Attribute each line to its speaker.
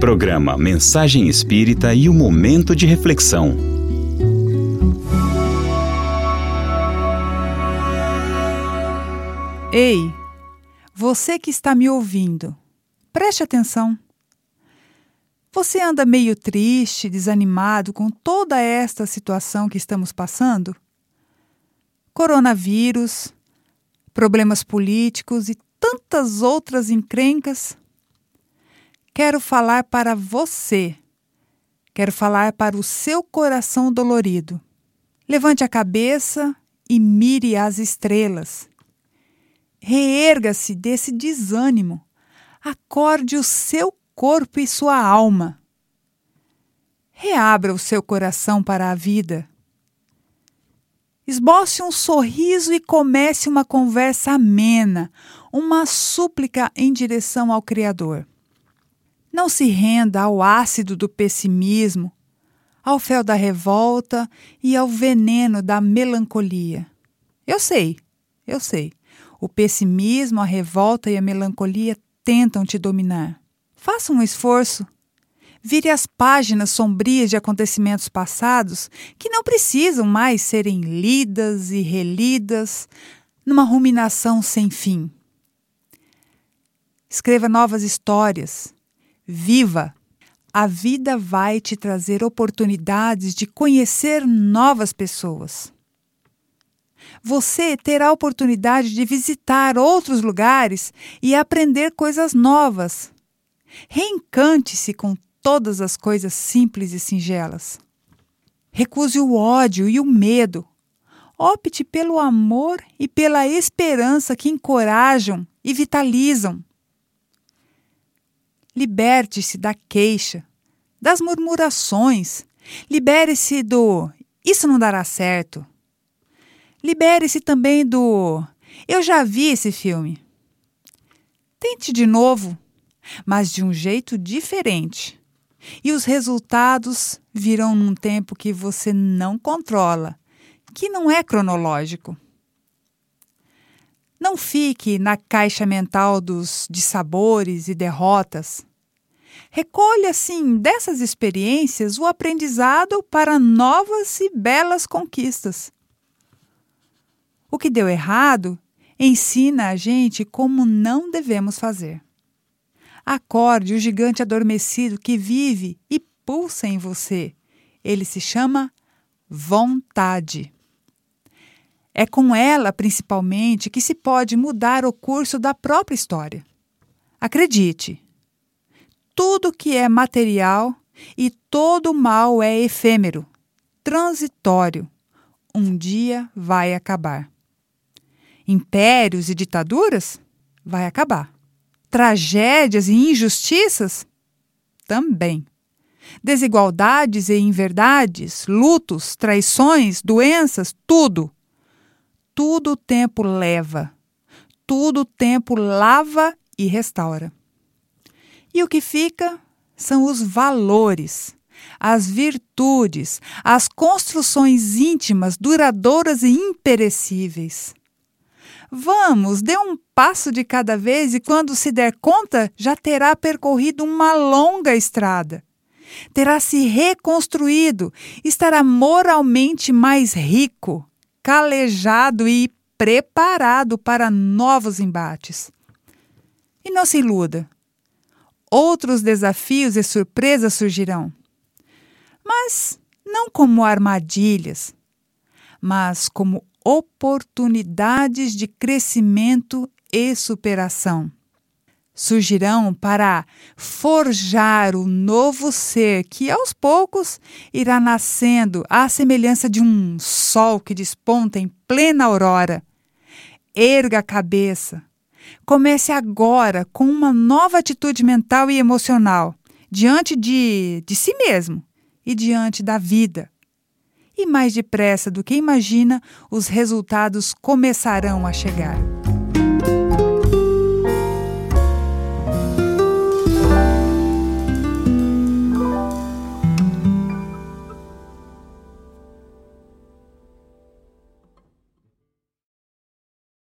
Speaker 1: Programa Mensagem Espírita e o Momento de Reflexão.
Speaker 2: Ei, você que está me ouvindo, preste atenção. Você anda meio triste, desanimado com toda esta situação que estamos passando? Coronavírus, problemas políticos e tantas outras encrencas? Quero falar para você. Quero falar para o seu coração dolorido. Levante a cabeça e mire as estrelas. Reerga-se desse desânimo. Acorde o seu corpo e sua alma. Reabra o seu coração para a vida. Esboce um sorriso e comece uma conversa amena, uma súplica em direção ao Criador. Não se renda ao ácido do pessimismo, ao fel da revolta e ao veneno da melancolia. Eu sei, eu sei. O pessimismo, a revolta e a melancolia tentam te dominar. Faça um esforço. Vire as páginas sombrias de acontecimentos passados que não precisam mais serem lidas e relidas numa ruminação sem fim. Escreva novas histórias. Viva! A vida vai te trazer oportunidades de conhecer novas pessoas você terá a oportunidade de visitar outros lugares e aprender coisas novas. Reencante-se com todas as coisas simples e singelas. Recuse o ódio e o medo. Opte pelo amor e pela esperança que encorajam e vitalizam. Liberte-se da queixa, das murmurações. Libere-se do isso não dará certo. Libere-se também do Eu já vi esse filme. Tente de novo, mas de um jeito diferente. E os resultados virão num tempo que você não controla, que não é cronológico. Não fique na caixa mental dos dissabores e derrotas. Recolha, assim, dessas experiências o aprendizado para novas e belas conquistas. O que deu errado ensina a gente como não devemos fazer. Acorde o gigante adormecido que vive e pulsa em você. Ele se chama vontade. É com ela, principalmente, que se pode mudar o curso da própria história. Acredite, tudo que é material e todo mal é efêmero, transitório. Um dia vai acabar impérios e ditaduras, vai acabar. Tragédias e injustiças? Também. Desigualdades e inverdades, lutos, traições, doenças, tudo. Tudo o tempo leva. Tudo o tempo lava e restaura. E o que fica são os valores, as virtudes, as construções íntimas, duradouras e imperecíveis. Vamos, dê um passo de cada vez e, quando se der conta, já terá percorrido uma longa estrada. Terá se reconstruído, estará moralmente mais rico, calejado e preparado para novos embates. E não se iluda. Outros desafios e surpresas surgirão. Mas não como armadilhas, mas como oportunidades de crescimento e superação. Surgirão para forjar o novo ser que aos poucos irá nascendo à semelhança de um sol que desponta em plena aurora. Erga a cabeça. Comece agora com uma nova atitude mental e emocional diante de, de si mesmo e diante da vida e mais depressa do que imagina, os resultados começarão a chegar.